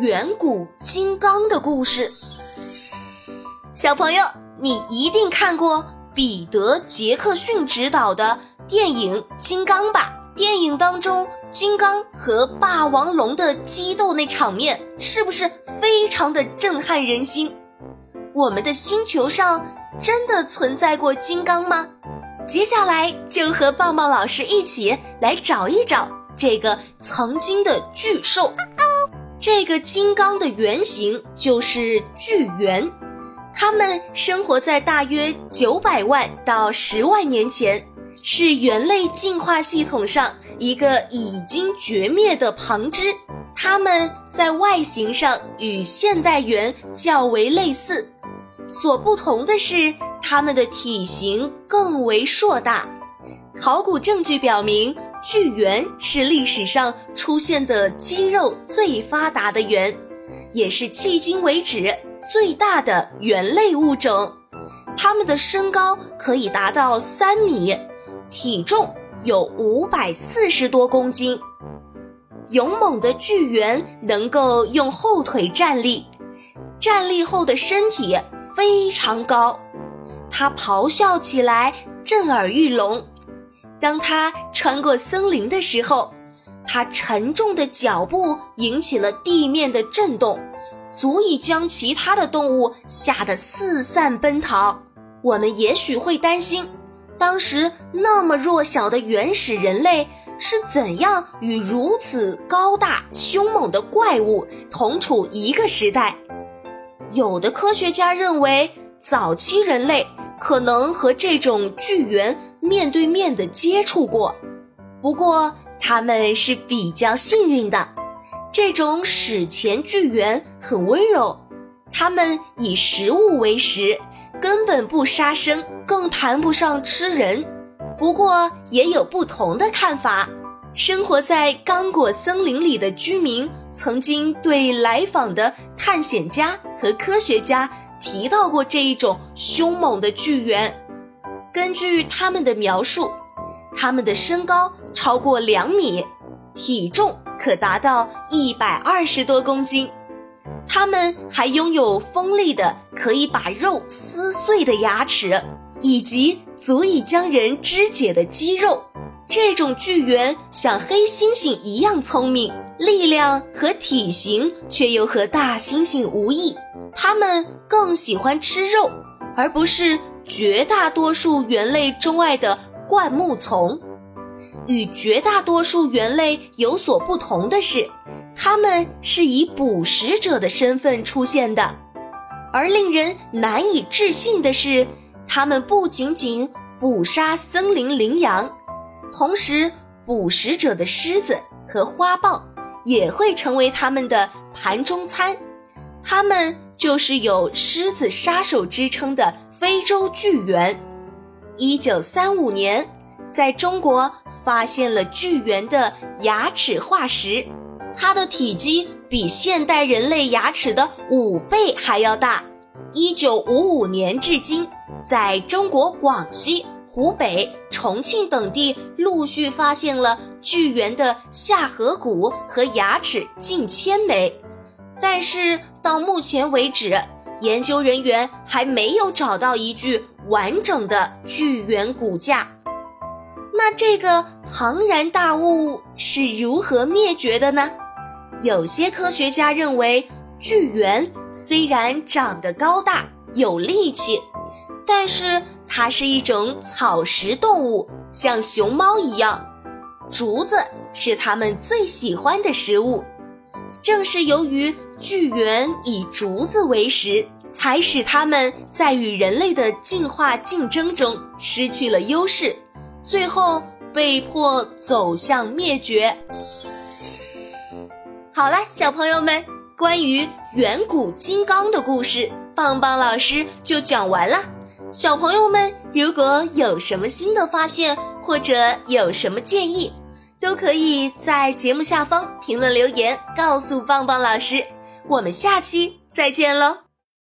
远古金刚的故事。小朋友，你一定看过彼得·杰克逊执导的电影《金刚》吧？电影当中，金刚和霸王龙的激斗那场面，是不是非常的震撼人心？我们的星球上真的存在过金刚吗？接下来就和棒棒老师一起来找一找这个曾经的巨兽。这个金刚的原型就是巨猿，它们生活在大约九百万到十万年前。是猿类进化系统上一个已经绝灭的旁支，它们在外形上与现代猿较为类似，所不同的是它们的体型更为硕大。考古证据表明，巨猿是历史上出现的肌肉最发达的猿，也是迄今为止最大的猿类物种。它们的身高可以达到三米。体重有五百四十多公斤，勇猛的巨猿能够用后腿站立，站立后的身体非常高，它咆哮起来震耳欲聋。当它穿过森林的时候，它沉重的脚步引起了地面的震动，足以将其他的动物吓得四散奔逃。我们也许会担心。当时那么弱小的原始人类是怎样与如此高大凶猛的怪物同处一个时代？有的科学家认为，早期人类可能和这种巨猿面对面的接触过，不过他们是比较幸运的。这种史前巨猿很温柔，它们以食物为食。根本不杀生，更谈不上吃人。不过也有不同的看法。生活在刚果森林里的居民曾经对来访的探险家和科学家提到过这一种凶猛的巨猿。根据他们的描述，他们的身高超过两米，体重可达到一百二十多公斤。他们还拥有锋利的、可以把肉撕碎的牙齿，以及足以将人肢解的肌肉。这种巨猿像黑猩猩一样聪明，力量和体型却又和大猩猩无异。它们更喜欢吃肉，而不是绝大多数猿类钟爱的灌木丛。与绝大多数猿类有所不同的是。它们是以捕食者的身份出现的，而令人难以置信的是，他们不仅仅捕杀森林羚羊，同时捕食者的狮子和花豹也会成为他们的盘中餐。他们就是有“狮子杀手”之称的非洲巨猿。一九三五年，在中国发现了巨猿的牙齿化石。它的体积比现代人类牙齿的五倍还要大。一九五五年至今，在中国广西、湖北、重庆等地陆续发现了巨猿的下颌骨和牙齿近千枚，但是到目前为止，研究人员还没有找到一具完整的巨猿骨架。那这个庞然大物是如何灭绝的呢？有些科学家认为，巨猿虽然长得高大有力气，但是它是一种草食动物，像熊猫一样，竹子是它们最喜欢的食物。正是由于巨猿以竹子为食，才使它们在与人类的进化竞争中失去了优势，最后被迫走向灭绝。好了，小朋友们，关于远古金刚的故事，棒棒老师就讲完了。小朋友们如果有什么新的发现，或者有什么建议，都可以在节目下方评论留言告诉棒棒老师。我们下期再见喽！